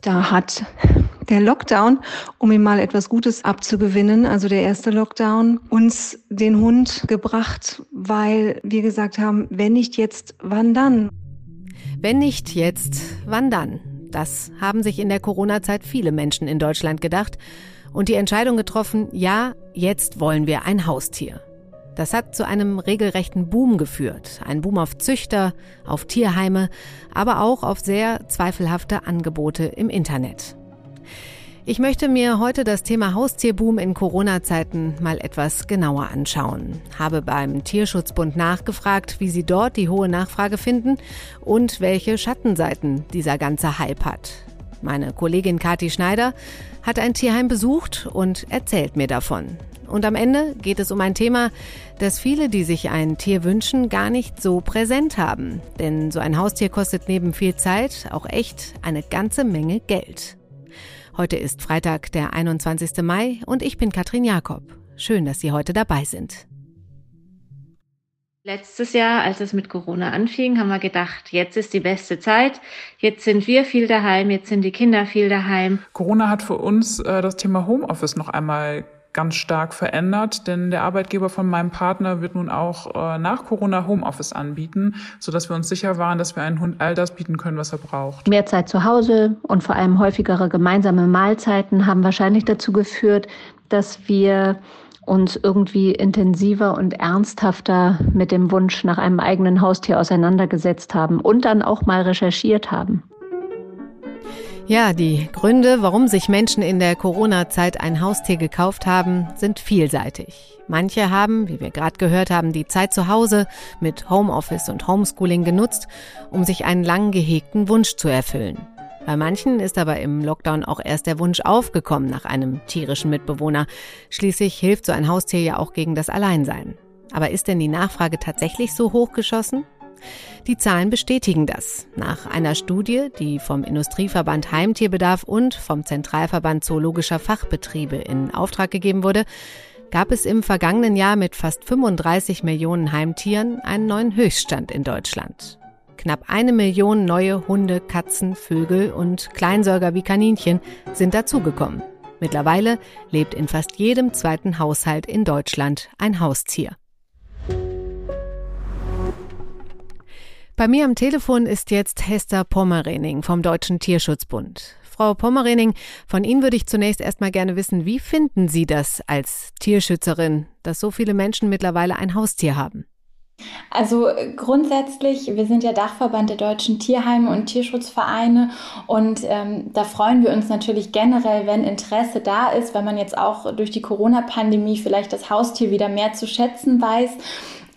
Da hat der Lockdown, um ihm mal etwas Gutes abzugewinnen, also der erste Lockdown, uns den Hund gebracht, weil wir gesagt haben, wenn nicht jetzt, wann dann? Wenn nicht jetzt, wann dann? Das haben sich in der Corona-Zeit viele Menschen in Deutschland gedacht und die Entscheidung getroffen, ja, jetzt wollen wir ein Haustier. Das hat zu einem regelrechten Boom geführt. Ein Boom auf Züchter, auf Tierheime, aber auch auf sehr zweifelhafte Angebote im Internet. Ich möchte mir heute das Thema Haustierboom in Corona-Zeiten mal etwas genauer anschauen. Habe beim Tierschutzbund nachgefragt, wie sie dort die hohe Nachfrage finden und welche Schattenseiten dieser ganze Hype hat. Meine Kollegin Kati Schneider hat ein Tierheim besucht und erzählt mir davon. Und am Ende geht es um ein Thema, das viele, die sich ein Tier wünschen, gar nicht so präsent haben. Denn so ein Haustier kostet neben viel Zeit auch echt eine ganze Menge Geld. Heute ist Freitag, der 21. Mai und ich bin Katrin Jakob. Schön, dass Sie heute dabei sind. Letztes Jahr, als es mit Corona anfing, haben wir gedacht, jetzt ist die beste Zeit. Jetzt sind wir viel daheim, jetzt sind die Kinder viel daheim. Corona hat für uns äh, das Thema Homeoffice noch einmal ganz stark verändert, denn der Arbeitgeber von meinem Partner wird nun auch äh, nach Corona Homeoffice anbieten, sodass wir uns sicher waren, dass wir einen Hund all das bieten können, was er braucht. Mehr Zeit zu Hause und vor allem häufigere gemeinsame Mahlzeiten haben wahrscheinlich dazu geführt, dass wir uns irgendwie intensiver und ernsthafter mit dem Wunsch nach einem eigenen Haustier auseinandergesetzt haben und dann auch mal recherchiert haben. Ja, die Gründe, warum sich Menschen in der Corona-Zeit ein Haustier gekauft haben, sind vielseitig. Manche haben, wie wir gerade gehört haben, die Zeit zu Hause mit Homeoffice und Homeschooling genutzt, um sich einen lang gehegten Wunsch zu erfüllen. Bei manchen ist aber im Lockdown auch erst der Wunsch aufgekommen nach einem tierischen Mitbewohner. Schließlich hilft so ein Haustier ja auch gegen das Alleinsein. Aber ist denn die Nachfrage tatsächlich so hochgeschossen? Die Zahlen bestätigen das. Nach einer Studie, die vom Industrieverband Heimtierbedarf und vom Zentralverband Zoologischer Fachbetriebe in Auftrag gegeben wurde, gab es im vergangenen Jahr mit fast 35 Millionen Heimtieren einen neuen Höchststand in Deutschland. Knapp eine Million neue Hunde, Katzen, Vögel und Kleinsäuger wie Kaninchen sind dazugekommen. Mittlerweile lebt in fast jedem zweiten Haushalt in Deutschland ein Haustier. Bei mir am Telefon ist jetzt Hester Pommerening vom Deutschen Tierschutzbund. Frau Pommerening, von Ihnen würde ich zunächst erstmal gerne wissen, wie finden Sie das als Tierschützerin, dass so viele Menschen mittlerweile ein Haustier haben? Also grundsätzlich, wir sind ja Dachverband der deutschen Tierheime und Tierschutzvereine und ähm, da freuen wir uns natürlich generell, wenn Interesse da ist, wenn man jetzt auch durch die Corona-Pandemie vielleicht das Haustier wieder mehr zu schätzen weiß.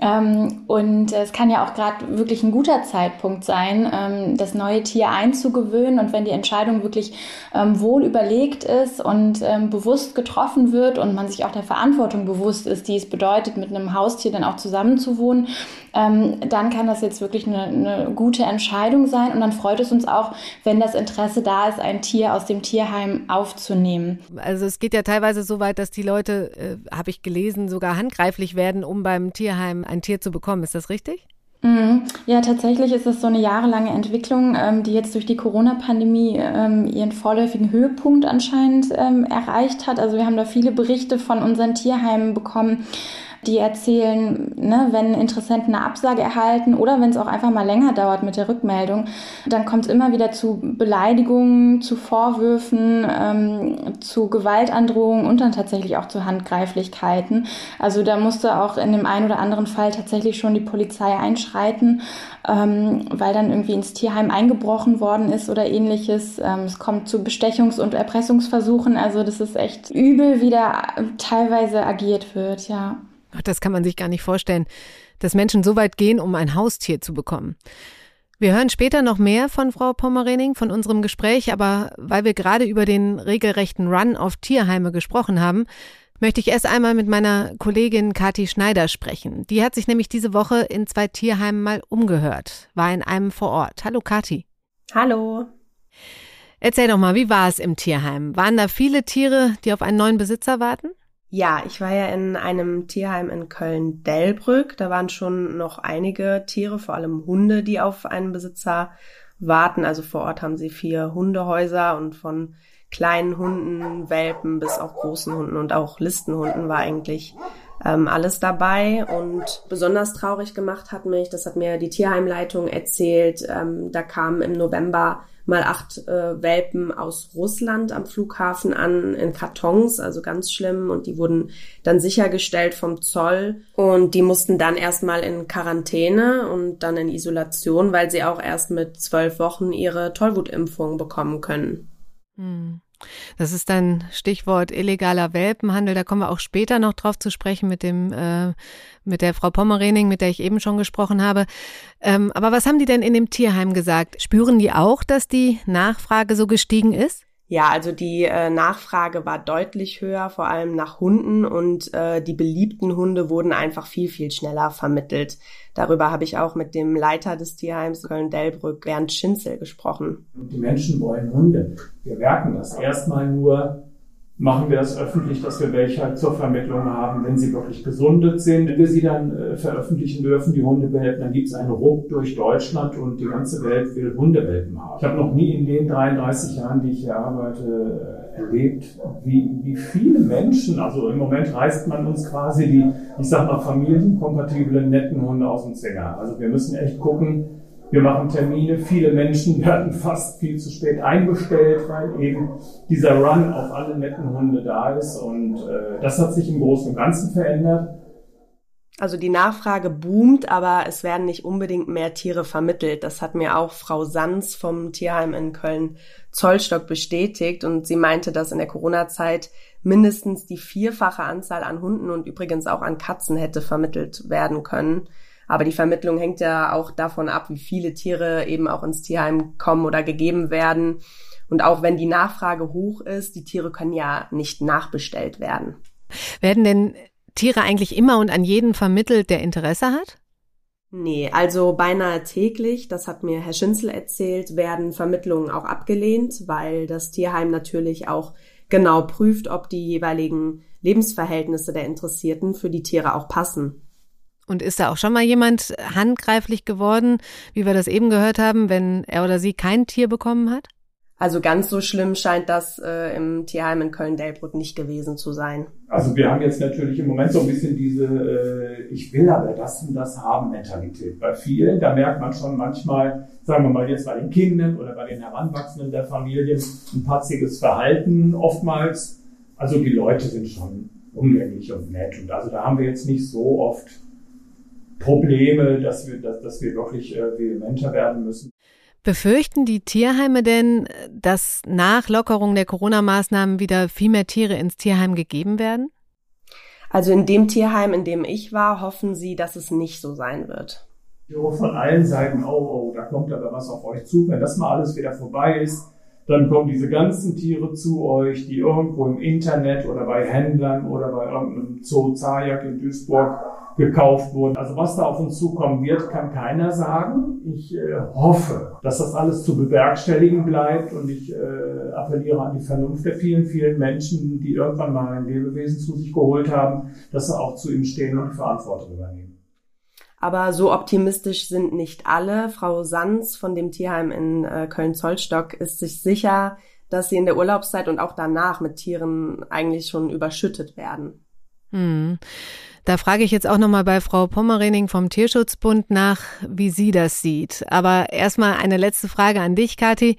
Ähm, und es kann ja auch gerade wirklich ein guter Zeitpunkt sein, ähm, das neue Tier einzugewöhnen. Und wenn die Entscheidung wirklich ähm, wohl überlegt ist und ähm, bewusst getroffen wird und man sich auch der Verantwortung bewusst ist, die es bedeutet, mit einem Haustier dann auch zusammenzuwohnen, ähm, dann kann das jetzt wirklich eine, eine gute Entscheidung sein. Und dann freut es uns auch, wenn das Interesse da ist, ein Tier aus dem Tierheim aufzunehmen. Also es geht ja teilweise so weit, dass die Leute, äh, habe ich gelesen, sogar handgreiflich werden, um beim Tierheim ein Tier zu bekommen. Ist das richtig? Mhm. Ja, tatsächlich ist es so eine jahrelange Entwicklung, ähm, die jetzt durch die Corona-Pandemie ähm, ihren vorläufigen Höhepunkt anscheinend ähm, erreicht hat. Also wir haben da viele Berichte von unseren Tierheimen bekommen, die erzählen, ne, wenn Interessenten eine Absage erhalten oder wenn es auch einfach mal länger dauert mit der Rückmeldung, dann kommt es immer wieder zu Beleidigungen, zu Vorwürfen, ähm, zu Gewaltandrohungen und dann tatsächlich auch zu Handgreiflichkeiten. Also da musste auch in dem einen oder anderen Fall tatsächlich schon die Polizei einschreiten, ähm, weil dann irgendwie ins Tierheim eingebrochen worden ist oder ähnliches. Ähm, es kommt zu Bestechungs- und Erpressungsversuchen. Also das ist echt übel, wie da teilweise agiert wird, ja. Das kann man sich gar nicht vorstellen, dass Menschen so weit gehen, um ein Haustier zu bekommen. Wir hören später noch mehr von Frau Pommerening, von unserem Gespräch, aber weil wir gerade über den regelrechten Run auf Tierheime gesprochen haben, möchte ich erst einmal mit meiner Kollegin Kathi Schneider sprechen. Die hat sich nämlich diese Woche in zwei Tierheimen mal umgehört, war in einem vor Ort. Hallo Kathi. Hallo. Erzähl doch mal, wie war es im Tierheim? Waren da viele Tiere, die auf einen neuen Besitzer warten? Ja, ich war ja in einem Tierheim in Köln-Delbrück. Da waren schon noch einige Tiere, vor allem Hunde, die auf einen Besitzer warten. Also vor Ort haben sie vier Hundehäuser und von kleinen Hunden, Welpen bis auch großen Hunden und auch Listenhunden war eigentlich ähm, alles dabei. Und besonders traurig gemacht hat mich, das hat mir die Tierheimleitung erzählt, ähm, da kam im November mal acht äh, Welpen aus Russland am Flughafen an in Kartons, also ganz schlimm. Und die wurden dann sichergestellt vom Zoll und die mussten dann erstmal in Quarantäne und dann in Isolation, weil sie auch erst mit zwölf Wochen ihre Tollwutimpfung bekommen können. Hm. Das ist dann Stichwort illegaler Welpenhandel. Da kommen wir auch später noch drauf zu sprechen mit dem, äh, mit der Frau Pommerening, mit der ich eben schon gesprochen habe. Ähm, aber was haben die denn in dem Tierheim gesagt? Spüren die auch, dass die Nachfrage so gestiegen ist? Ja, also die äh, Nachfrage war deutlich höher, vor allem nach Hunden und äh, die beliebten Hunde wurden einfach viel, viel schneller vermittelt. Darüber habe ich auch mit dem Leiter des Tierheims Köln-Delbrück, Bernd Schinzel, gesprochen. Die Menschen wollen Hunde. Wir merken das erstmal nur machen wir das öffentlich, dass wir welche zur Vermittlung haben, wenn sie wirklich gesundet sind. Wenn wir sie dann äh, veröffentlichen dürfen, die Hundewelpen, dann gibt es einen Ruck durch Deutschland und die ganze Welt will Hundewelpen haben. Ich habe noch nie in den 33 Jahren, die ich hier arbeite, äh, erlebt, wie, wie viele Menschen, also im Moment reißt man uns quasi die, ich sag mal, familienkompatiblen, netten Hunde aus dem Zänger. Also wir müssen echt gucken, wir machen Termine. Viele Menschen werden fast viel zu spät einbestellt, weil eben dieser Run auf alle netten Hunde da ist. Und äh, das hat sich im Großen und Ganzen verändert. Also die Nachfrage boomt, aber es werden nicht unbedingt mehr Tiere vermittelt. Das hat mir auch Frau Sanz vom Tierheim in Köln Zollstock bestätigt und sie meinte, dass in der Corona-Zeit mindestens die vierfache Anzahl an Hunden und übrigens auch an Katzen hätte vermittelt werden können. Aber die Vermittlung hängt ja auch davon ab, wie viele Tiere eben auch ins Tierheim kommen oder gegeben werden. Und auch wenn die Nachfrage hoch ist, die Tiere können ja nicht nachbestellt werden. Werden denn Tiere eigentlich immer und an jeden vermittelt, der Interesse hat? Nee, also beinahe täglich, das hat mir Herr Schinzel erzählt, werden Vermittlungen auch abgelehnt, weil das Tierheim natürlich auch genau prüft, ob die jeweiligen Lebensverhältnisse der Interessierten für die Tiere auch passen. Und ist da auch schon mal jemand handgreiflich geworden, wie wir das eben gehört haben, wenn er oder sie kein Tier bekommen hat? Also ganz so schlimm scheint das äh, im Tierheim in Köln-Delbrück nicht gewesen zu sein. Also wir haben jetzt natürlich im Moment so ein bisschen diese äh, Ich will aber das und das haben Mentalität. Bei vielen, da merkt man schon manchmal, sagen wir mal jetzt bei den Kindern oder bei den Heranwachsenden der Familien, ein patziges Verhalten oftmals. Also die Leute sind schon umgänglich und nett. Und also da haben wir jetzt nicht so oft Probleme, dass wir, dass, dass wir wirklich äh, vehementer werden müssen. Befürchten die Tierheime denn, dass nach Lockerung der Corona-Maßnahmen wieder viel mehr Tiere ins Tierheim gegeben werden? Also in dem Tierheim, in dem ich war, hoffen sie, dass es nicht so sein wird. Ich höre von allen Seiten, oh, oh, da kommt aber was auf euch zu. Wenn das mal alles wieder vorbei ist, dann kommen diese ganzen Tiere zu euch, die irgendwo im Internet oder bei Händlern oder bei irgendeinem Zoo Zajak in Duisburg gekauft wurden. Also was da auf uns zukommen wird, kann keiner sagen. Ich äh, hoffe, dass das alles zu bewerkstelligen bleibt und ich äh, appelliere an die Vernunft der vielen, vielen Menschen, die irgendwann mal ein Lebewesen zu sich geholt haben, dass sie auch zu ihm stehen und die Verantwortung übernehmen. Aber so optimistisch sind nicht alle. Frau Sanz von dem Tierheim in äh, Köln-Zollstock ist sich sicher, dass sie in der Urlaubszeit und auch danach mit Tieren eigentlich schon überschüttet werden. Hm. Da frage ich jetzt auch nochmal bei Frau Pommerening vom Tierschutzbund nach, wie sie das sieht. Aber erstmal eine letzte Frage an dich, Kathi.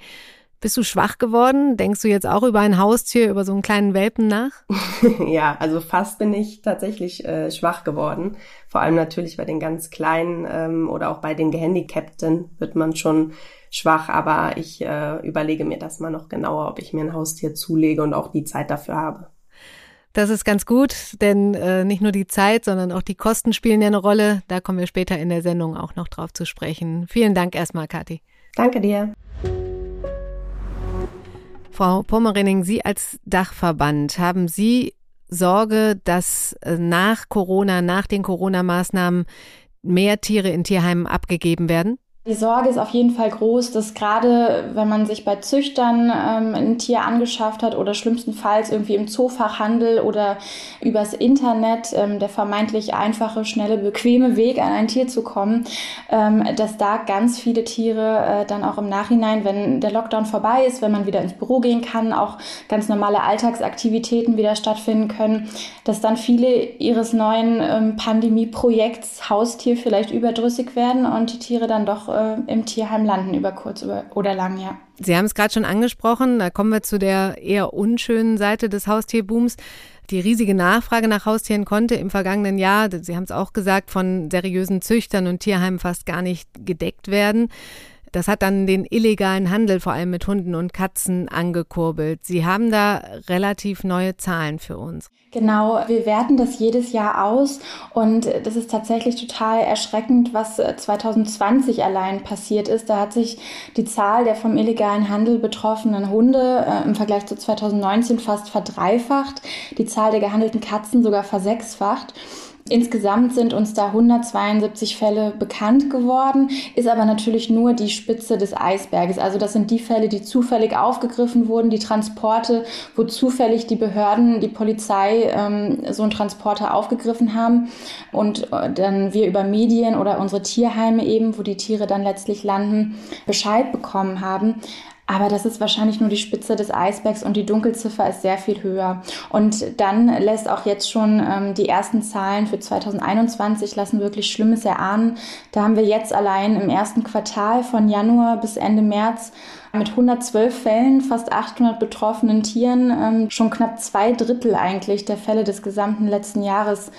Bist du schwach geworden? Denkst du jetzt auch über ein Haustier, über so einen kleinen Welpen nach? ja, also fast bin ich tatsächlich äh, schwach geworden. Vor allem natürlich bei den ganz Kleinen ähm, oder auch bei den Gehandicapten wird man schon schwach. Aber ich äh, überlege mir das mal noch genauer, ob ich mir ein Haustier zulege und auch die Zeit dafür habe. Das ist ganz gut, denn äh, nicht nur die Zeit, sondern auch die Kosten spielen ja eine Rolle. Da kommen wir später in der Sendung auch noch drauf zu sprechen. Vielen Dank erstmal, Kathi. Danke dir. Frau Pommerening, Sie als Dachverband, haben Sie Sorge, dass äh, nach Corona, nach den Corona-Maßnahmen mehr Tiere in Tierheimen abgegeben werden? Die Sorge ist auf jeden Fall groß, dass gerade wenn man sich bei Züchtern ähm, ein Tier angeschafft hat oder schlimmstenfalls irgendwie im Zoofachhandel oder übers Internet ähm, der vermeintlich einfache, schnelle, bequeme Weg an ein Tier zu kommen, ähm, dass da ganz viele Tiere äh, dann auch im Nachhinein, wenn der Lockdown vorbei ist, wenn man wieder ins Büro gehen kann, auch ganz normale Alltagsaktivitäten wieder stattfinden können, dass dann viele ihres neuen ähm, Pandemieprojekts Haustier vielleicht überdrüssig werden und die Tiere dann doch äh, im Tierheim landen über kurz oder lang, ja. Sie haben es gerade schon angesprochen, da kommen wir zu der eher unschönen Seite des Haustierbooms. Die riesige Nachfrage nach Haustieren konnte im vergangenen Jahr, Sie haben es auch gesagt, von seriösen Züchtern und Tierheimen fast gar nicht gedeckt werden. Das hat dann den illegalen Handel vor allem mit Hunden und Katzen angekurbelt. Sie haben da relativ neue Zahlen für uns. Genau, wir werten das jedes Jahr aus und das ist tatsächlich total erschreckend, was 2020 äh, allein passiert ist. Da hat sich die Zahl der vom illegalen Handel betroffenen Hunde äh, im Vergleich zu 2019 fast verdreifacht, die Zahl der gehandelten Katzen sogar versechsfacht. Insgesamt sind uns da 172 Fälle bekannt geworden, ist aber natürlich nur die Spitze des Eisberges. Also das sind die Fälle, die zufällig aufgegriffen wurden, die Transporte, wo zufällig die Behörden, die Polizei ähm, so einen Transporter aufgegriffen haben und äh, dann wir über Medien oder unsere Tierheime eben, wo die Tiere dann letztlich landen, Bescheid bekommen haben. Aber das ist wahrscheinlich nur die Spitze des Eisbergs und die Dunkelziffer ist sehr viel höher. Und dann lässt auch jetzt schon ähm, die ersten Zahlen für 2021 lassen wirklich Schlimmes erahnen. Da haben wir jetzt allein im ersten Quartal von Januar bis Ende März mit 112 Fällen, fast 800 betroffenen Tieren, ähm, schon knapp zwei Drittel eigentlich der Fälle des gesamten letzten Jahres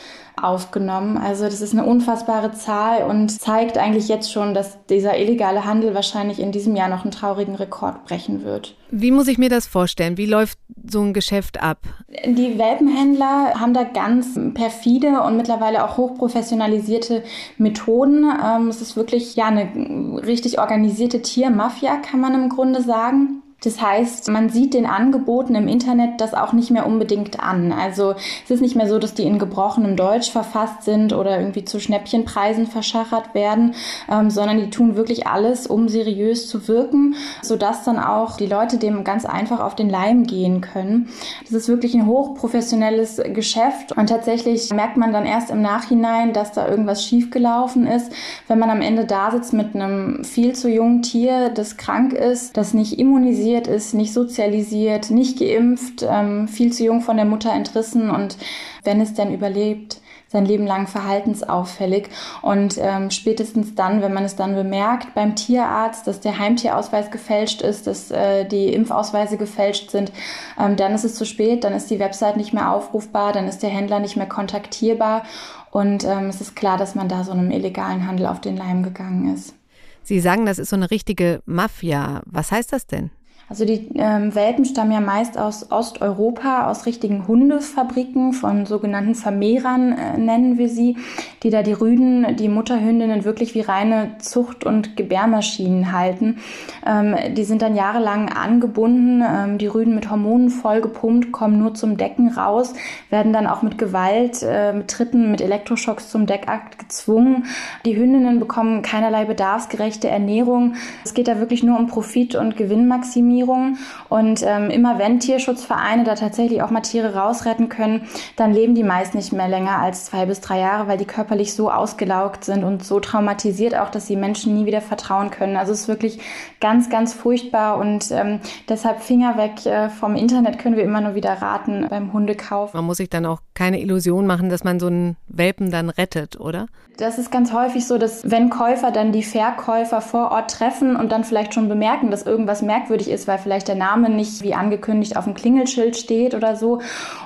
aufgenommen. Also das ist eine unfassbare Zahl und zeigt eigentlich jetzt schon, dass dieser illegale Handel wahrscheinlich in diesem Jahr noch einen traurigen Rekord brechen wird. Wie muss ich mir das vorstellen? Wie läuft so ein Geschäft ab? Die Welpenhändler haben da ganz perfide und mittlerweile auch hochprofessionalisierte Methoden. Ähm, es ist wirklich ja eine richtig organisierte Tiermafia, kann man im Grunde sagen. Das heißt, man sieht den Angeboten im Internet das auch nicht mehr unbedingt an. Also es ist nicht mehr so, dass die in gebrochenem Deutsch verfasst sind oder irgendwie zu Schnäppchenpreisen verschachert werden, ähm, sondern die tun wirklich alles, um seriös zu wirken, sodass dann auch die Leute dem ganz einfach auf den Leim gehen können. Das ist wirklich ein hochprofessionelles Geschäft und tatsächlich merkt man dann erst im Nachhinein, dass da irgendwas schiefgelaufen ist, wenn man am Ende da sitzt mit einem viel zu jungen Tier, das krank ist, das nicht immunisiert traumatisiert ist, nicht sozialisiert, nicht geimpft, ähm, viel zu jung von der Mutter entrissen und wenn es denn überlebt, sein Leben lang verhaltensauffällig. Und ähm, spätestens dann, wenn man es dann bemerkt beim Tierarzt, dass der Heimtierausweis gefälscht ist, dass äh, die Impfausweise gefälscht sind, ähm, dann ist es zu spät, dann ist die Website nicht mehr aufrufbar, dann ist der Händler nicht mehr kontaktierbar. Und ähm, es ist klar, dass man da so einem illegalen Handel auf den Leim gegangen ist. Sie sagen, das ist so eine richtige Mafia. Was heißt das denn? Also die ähm, Welpen stammen ja meist aus Osteuropa, aus richtigen Hundefabriken, von sogenannten Vermehrern äh, nennen wir sie, die da die Rüden, die Mutterhündinnen wirklich wie reine Zucht- und Gebärmaschinen halten. Ähm, die sind dann jahrelang angebunden, ähm, die Rüden mit Hormonen vollgepumpt, kommen nur zum Decken raus, werden dann auch mit Gewalt, äh, mit Tritten, mit Elektroschocks zum Deckakt gezwungen. Die Hündinnen bekommen keinerlei bedarfsgerechte Ernährung. Es geht da wirklich nur um Profit und Gewinnmaximierung. Tiersanierung. Und ähm, immer wenn Tierschutzvereine da tatsächlich auch mal Tiere rausretten können, dann leben die meist nicht mehr länger als zwei bis drei Jahre, weil die körperlich so ausgelaugt sind und so traumatisiert auch, dass sie Menschen nie wieder vertrauen können. Also es ist wirklich ganz, ganz furchtbar und ähm, deshalb Finger weg äh, vom Internet können wir immer nur wieder raten beim Hundekauf. Man muss sich dann auch keine Illusion machen, dass man so einen Welpen dann rettet, oder? Das ist ganz häufig so, dass wenn Käufer dann die Verkäufer vor Ort treffen und dann vielleicht schon bemerken, dass irgendwas merkwürdig ist, weil vielleicht der Name nicht wie angekündigt auf dem Klingelschild steht oder so.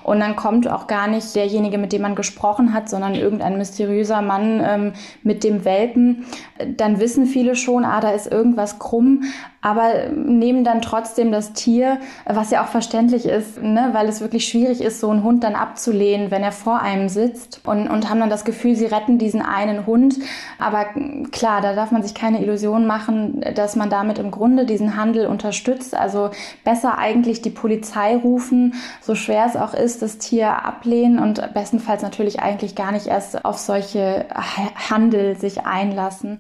Und dann kommt auch gar nicht derjenige, mit dem man gesprochen hat, sondern irgendein mysteriöser Mann ähm, mit dem Welpen. Dann wissen viele schon, ah, da ist irgendwas krumm aber nehmen dann trotzdem das Tier, was ja auch verständlich ist, ne, weil es wirklich schwierig ist, so einen Hund dann abzulehnen, wenn er vor einem sitzt und, und haben dann das Gefühl, sie retten diesen einen Hund. Aber klar, da darf man sich keine Illusion machen, dass man damit im Grunde diesen Handel unterstützt. Also besser eigentlich die Polizei rufen, so schwer es auch ist, das Tier ablehnen und bestenfalls natürlich eigentlich gar nicht erst auf solche Handel sich einlassen.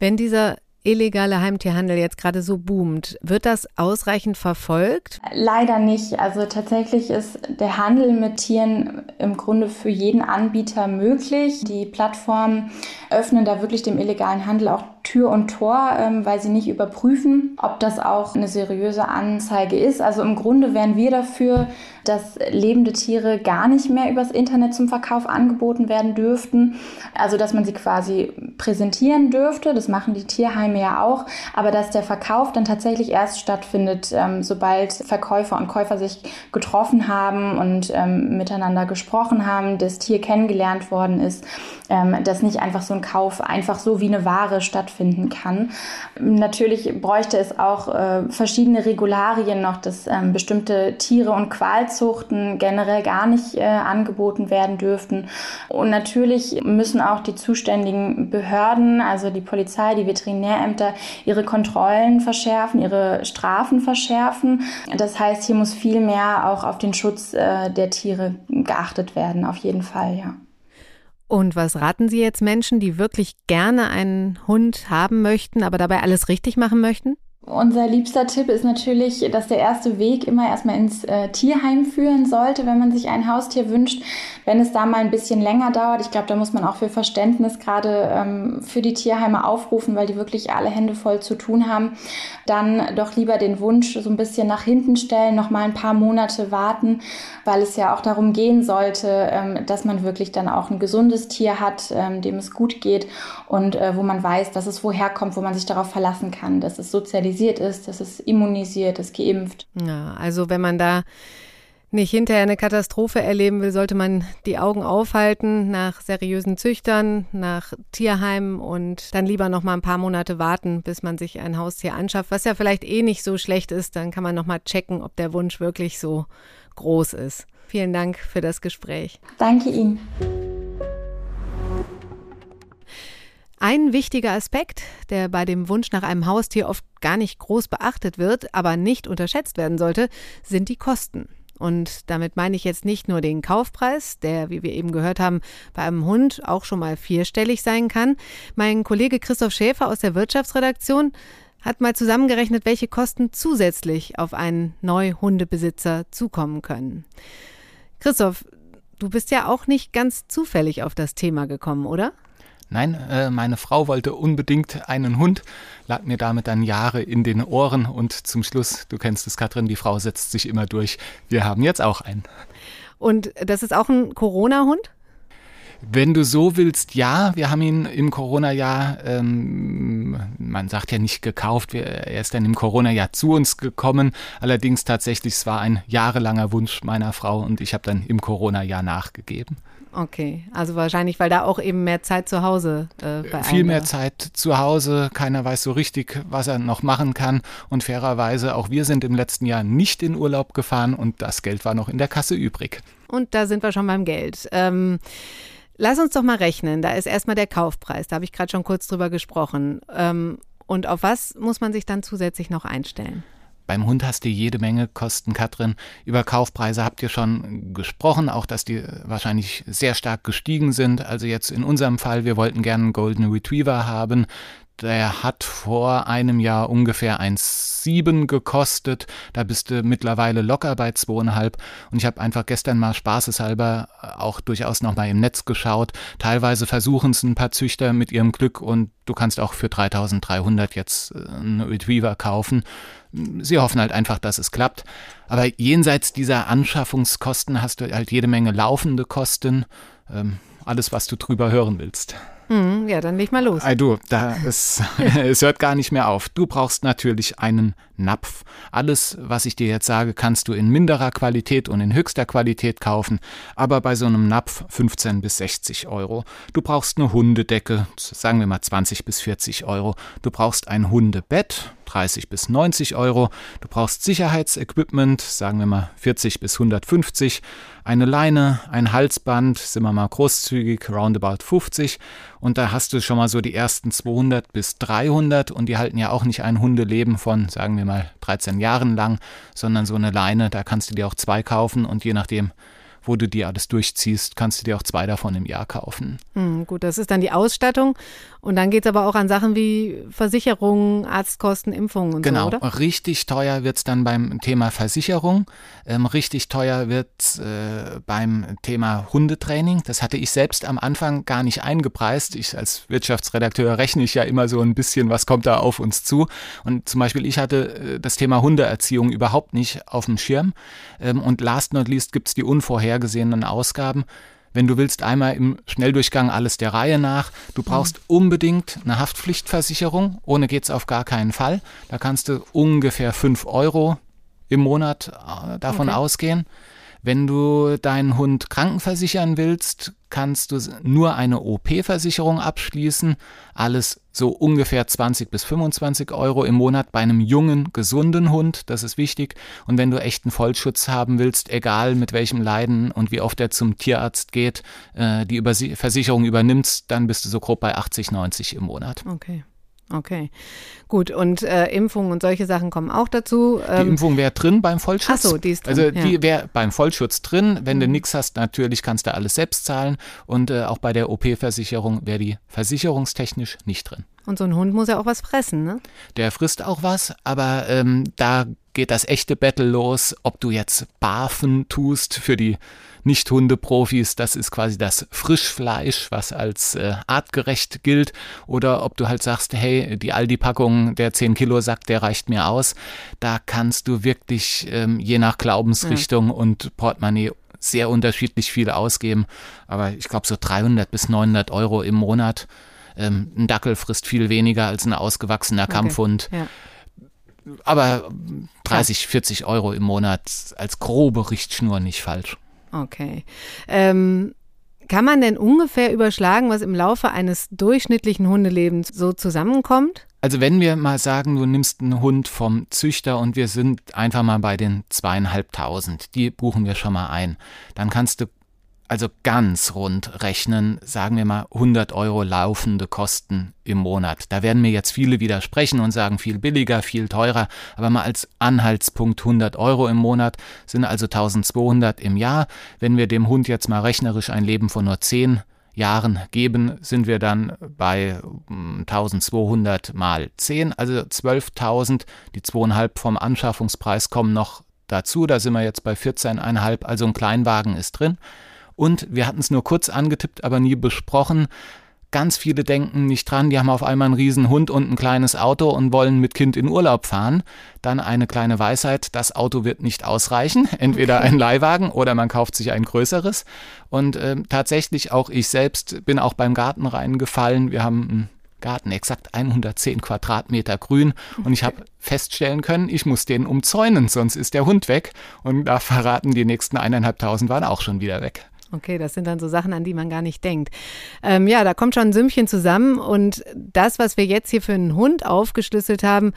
Wenn dieser illegale Heimtierhandel jetzt gerade so boomt, wird das ausreichend verfolgt? Leider nicht. Also tatsächlich ist der Handel mit Tieren im Grunde für jeden Anbieter möglich. Die Plattformen öffnen da wirklich dem illegalen Handel auch Tür und Tor, ähm, weil sie nicht überprüfen, ob das auch eine seriöse Anzeige ist. Also im Grunde wären wir dafür, dass lebende Tiere gar nicht mehr übers Internet zum Verkauf angeboten werden dürften. Also dass man sie quasi präsentieren dürfte. Das machen die Tierheime ja auch. Aber dass der Verkauf dann tatsächlich erst stattfindet, ähm, sobald Verkäufer und Käufer sich getroffen haben und ähm, miteinander gesprochen haben, das Tier kennengelernt worden ist, ähm, dass nicht einfach so ein Kauf einfach so wie eine Ware stattfinden kann. Natürlich bräuchte es auch äh, verschiedene Regularien noch, dass ähm, bestimmte Tiere und Qualzuchten generell gar nicht äh, angeboten werden dürften. Und natürlich müssen auch die zuständigen Behörden, also die Polizei, die Veterinärämter, ihre Kontrollen verschärfen, ihre Strafen verschärfen. Das heißt, hier muss viel mehr auch auf den Schutz äh, der Tiere geachtet werden, auf jeden Fall, ja. Und was raten Sie jetzt Menschen, die wirklich gerne einen Hund haben möchten, aber dabei alles richtig machen möchten? Unser liebster Tipp ist natürlich, dass der erste Weg immer erstmal ins äh, Tierheim führen sollte, wenn man sich ein Haustier wünscht. Wenn es da mal ein bisschen länger dauert, ich glaube, da muss man auch für Verständnis gerade ähm, für die Tierheime aufrufen, weil die wirklich alle Hände voll zu tun haben, dann doch lieber den Wunsch so ein bisschen nach hinten stellen, noch mal ein paar Monate warten, weil es ja auch darum gehen sollte, ähm, dass man wirklich dann auch ein gesundes Tier hat, ähm, dem es gut geht und äh, wo man weiß, dass es woher kommt, wo man sich darauf verlassen kann, dass es sozialisiert sozialisiert ist, dass es immunisiert ist, geimpft. Ja, also wenn man da nicht hinterher eine Katastrophe erleben will, sollte man die Augen aufhalten nach seriösen Züchtern, nach Tierheimen und dann lieber noch mal ein paar Monate warten, bis man sich ein Haustier anschafft, was ja vielleicht eh nicht so schlecht ist. Dann kann man noch mal checken, ob der Wunsch wirklich so groß ist. Vielen Dank für das Gespräch. Danke Ihnen. Ein wichtiger Aspekt, der bei dem Wunsch nach einem Haustier oft gar nicht groß beachtet wird, aber nicht unterschätzt werden sollte, sind die Kosten. Und damit meine ich jetzt nicht nur den Kaufpreis, der, wie wir eben gehört haben, bei einem Hund auch schon mal vierstellig sein kann. Mein Kollege Christoph Schäfer aus der Wirtschaftsredaktion hat mal zusammengerechnet, welche Kosten zusätzlich auf einen Neuhundebesitzer zukommen können. Christoph, du bist ja auch nicht ganz zufällig auf das Thema gekommen, oder? Nein, äh, meine Frau wollte unbedingt einen Hund, lag mir damit dann Jahre in den Ohren und zum Schluss, du kennst es, Katrin, die Frau setzt sich immer durch. Wir haben jetzt auch einen. Und das ist auch ein Corona-Hund? Wenn du so willst, ja. Wir haben ihn im Corona-Jahr, ähm, man sagt ja nicht gekauft, er ist dann im Corona-Jahr zu uns gekommen. Allerdings tatsächlich, es war ein jahrelanger Wunsch meiner Frau und ich habe dann im Corona-Jahr nachgegeben. Okay, also wahrscheinlich, weil da auch eben mehr Zeit zu Hause äh, bei Viel mehr Zeit zu Hause, keiner weiß so richtig, was er noch machen kann. Und fairerweise, auch wir sind im letzten Jahr nicht in Urlaub gefahren und das Geld war noch in der Kasse übrig. Und da sind wir schon beim Geld. Ähm, lass uns doch mal rechnen. Da ist erstmal der Kaufpreis, da habe ich gerade schon kurz drüber gesprochen. Ähm, und auf was muss man sich dann zusätzlich noch einstellen? Beim Hund hast du jede Menge Kosten, Katrin. Über Kaufpreise habt ihr schon gesprochen, auch dass die wahrscheinlich sehr stark gestiegen sind. Also jetzt in unserem Fall, wir wollten gerne einen Golden Retriever haben. Der hat vor einem Jahr ungefähr 1,7 gekostet. Da bist du mittlerweile locker bei 2,5. Und ich habe einfach gestern mal spaßeshalber auch durchaus nochmal im Netz geschaut. Teilweise versuchen es ein paar Züchter mit ihrem Glück und du kannst auch für 3300 jetzt äh, einen Retriever kaufen. Sie hoffen halt einfach, dass es klappt. Aber jenseits dieser Anschaffungskosten hast du halt jede Menge laufende Kosten. Ähm, alles, was du drüber hören willst. Hm, ja, dann leg mal los. Ey, du, da ist, es hört gar nicht mehr auf. Du brauchst natürlich einen Napf. Alles, was ich dir jetzt sage, kannst du in minderer Qualität und in höchster Qualität kaufen, aber bei so einem Napf 15 bis 60 Euro. Du brauchst eine Hundedecke, sagen wir mal 20 bis 40 Euro. Du brauchst ein Hundebett, 30 bis 90 Euro. Du brauchst Sicherheitsequipment, sagen wir mal 40 bis 150. Eine Leine, ein Halsband, sind wir mal großzügig, roundabout 50. Und da hast du schon mal so die ersten 200 bis 300 und die halten ja auch nicht ein Hundeleben von, sagen wir mal, 13 Jahren lang, sondern so eine Leine, da kannst du dir auch zwei kaufen und je nachdem, wo du dir alles durchziehst, kannst du dir auch zwei davon im Jahr kaufen. Hm, gut, das ist dann die Ausstattung. Und dann geht es aber auch an Sachen wie Versicherungen, Arztkosten, Impfungen und genau, so? Genau, richtig teuer wird es dann beim Thema Versicherung. Ähm, richtig teuer wird es äh, beim Thema Hundetraining. Das hatte ich selbst am Anfang gar nicht eingepreist. Ich als Wirtschaftsredakteur rechne ich ja immer so ein bisschen, was kommt da auf uns zu. Und zum Beispiel ich hatte äh, das Thema Hundeerziehung überhaupt nicht auf dem Schirm. Ähm, und last not least gibt es die unvorhergesehenen Ausgaben. Wenn du willst, einmal im Schnelldurchgang alles der Reihe nach. Du brauchst mhm. unbedingt eine Haftpflichtversicherung. Ohne geht's auf gar keinen Fall. Da kannst du ungefähr fünf Euro im Monat äh, davon okay. ausgehen. Wenn du deinen Hund krankenversichern willst, kannst du nur eine OP-Versicherung abschließen. Alles so ungefähr 20 bis 25 Euro im Monat bei einem jungen, gesunden Hund. Das ist wichtig. Und wenn du echten Vollschutz haben willst, egal mit welchem Leiden und wie oft er zum Tierarzt geht, äh, die Versicherung übernimmst, dann bist du so grob bei 80, 90 im Monat. Okay. Okay, gut. Und äh, Impfungen und solche Sachen kommen auch dazu. Ähm, die Impfung wäre drin beim Vollschutz. Ach so, die ist drin. Also die wäre beim Vollschutz drin. Wenn mhm. du nichts hast, natürlich kannst du alles selbst zahlen. Und äh, auch bei der OP-Versicherung wäre die versicherungstechnisch nicht drin. Und so ein Hund muss ja auch was fressen, ne? Der frisst auch was, aber ähm, da geht das echte Battle los, ob du jetzt Barfen tust für die nicht-Hundeprofis, das ist quasi das Frischfleisch, was als äh, artgerecht gilt, oder ob du halt sagst, hey, die Aldi-Packung, der 10-Kilo-Sack, der reicht mir aus. Da kannst du wirklich ähm, je nach Glaubensrichtung ja. und Portemonnaie sehr unterschiedlich viel ausgeben. Aber ich glaube so 300 bis 900 Euro im Monat. Ähm, ein Dackel frisst viel weniger als ein ausgewachsener okay. Kampfhund. Ja. Aber 30, 40 Euro im Monat als grobe Richtschnur nicht falsch. Okay. Ähm, kann man denn ungefähr überschlagen, was im Laufe eines durchschnittlichen Hundelebens so zusammenkommt? Also wenn wir mal sagen, du nimmst einen Hund vom Züchter und wir sind einfach mal bei den zweieinhalbtausend, die buchen wir schon mal ein, dann kannst du also ganz rund rechnen, sagen wir mal 100 Euro laufende Kosten im Monat. Da werden mir jetzt viele widersprechen und sagen, viel billiger, viel teurer, aber mal als Anhaltspunkt 100 Euro im Monat sind also 1200 im Jahr. Wenn wir dem Hund jetzt mal rechnerisch ein Leben von nur 10 Jahren geben, sind wir dann bei 1200 hm, mal 10, also 12.000. Die zweieinhalb vom Anschaffungspreis kommen noch dazu. Da sind wir jetzt bei 14,5, also ein Kleinwagen ist drin. Und wir hatten es nur kurz angetippt, aber nie besprochen. Ganz viele denken nicht dran, die haben auf einmal einen riesen Hund und ein kleines Auto und wollen mit Kind in Urlaub fahren. Dann eine kleine Weisheit, das Auto wird nicht ausreichen. Entweder ein Leihwagen oder man kauft sich ein größeres. Und äh, tatsächlich auch ich selbst bin auch beim Garten reingefallen. Wir haben einen Garten, exakt 110 Quadratmeter grün. Und ich habe feststellen können, ich muss den umzäunen, sonst ist der Hund weg. Und da verraten die nächsten eineinhalbtausend waren auch schon wieder weg. Okay, das sind dann so Sachen, an die man gar nicht denkt. Ähm, ja, da kommt schon ein Sümmchen zusammen und das, was wir jetzt hier für einen Hund aufgeschlüsselt haben,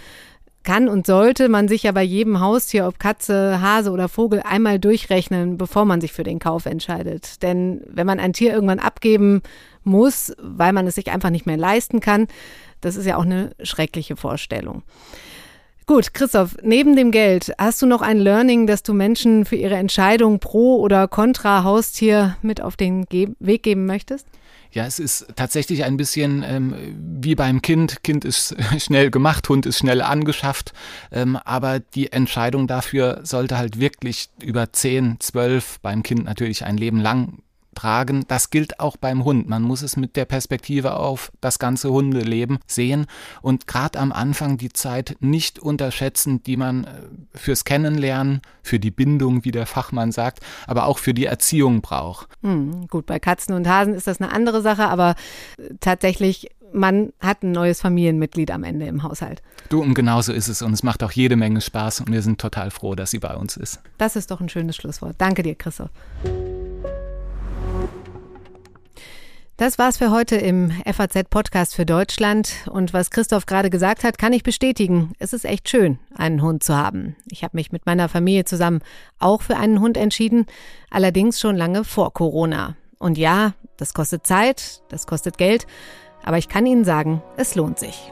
kann und sollte man sich ja bei jedem Haustier, ob Katze, Hase oder Vogel, einmal durchrechnen, bevor man sich für den Kauf entscheidet. Denn wenn man ein Tier irgendwann abgeben muss, weil man es sich einfach nicht mehr leisten kann, das ist ja auch eine schreckliche Vorstellung. Gut, Christoph, neben dem Geld, hast du noch ein Learning, das du Menschen für ihre Entscheidung pro oder contra Haustier mit auf den Ge Weg geben möchtest? Ja, es ist tatsächlich ein bisschen ähm, wie beim Kind. Kind ist schnell gemacht, Hund ist schnell angeschafft, ähm, aber die Entscheidung dafür sollte halt wirklich über 10, 12, beim Kind natürlich ein Leben lang tragen. Das gilt auch beim Hund. Man muss es mit der Perspektive auf das ganze Hundeleben sehen und gerade am Anfang die Zeit nicht unterschätzen, die man äh, fürs Kennenlernen, für die Bindung, wie der Fachmann sagt, aber auch für die Erziehung braucht. Hm, gut, bei Katzen und Hasen ist das eine andere Sache, aber äh, tatsächlich man hat ein neues Familienmitglied am Ende im Haushalt. Du, und genauso ist es. Und es macht auch jede Menge Spaß. Und wir sind total froh, dass sie bei uns ist. Das ist doch ein schönes Schlusswort. Danke dir, Christoph. Das war's für heute im FAZ-Podcast für Deutschland. Und was Christoph gerade gesagt hat, kann ich bestätigen. Es ist echt schön, einen Hund zu haben. Ich habe mich mit meiner Familie zusammen auch für einen Hund entschieden, allerdings schon lange vor Corona. Und ja, das kostet Zeit, das kostet Geld, aber ich kann Ihnen sagen, es lohnt sich.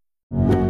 you.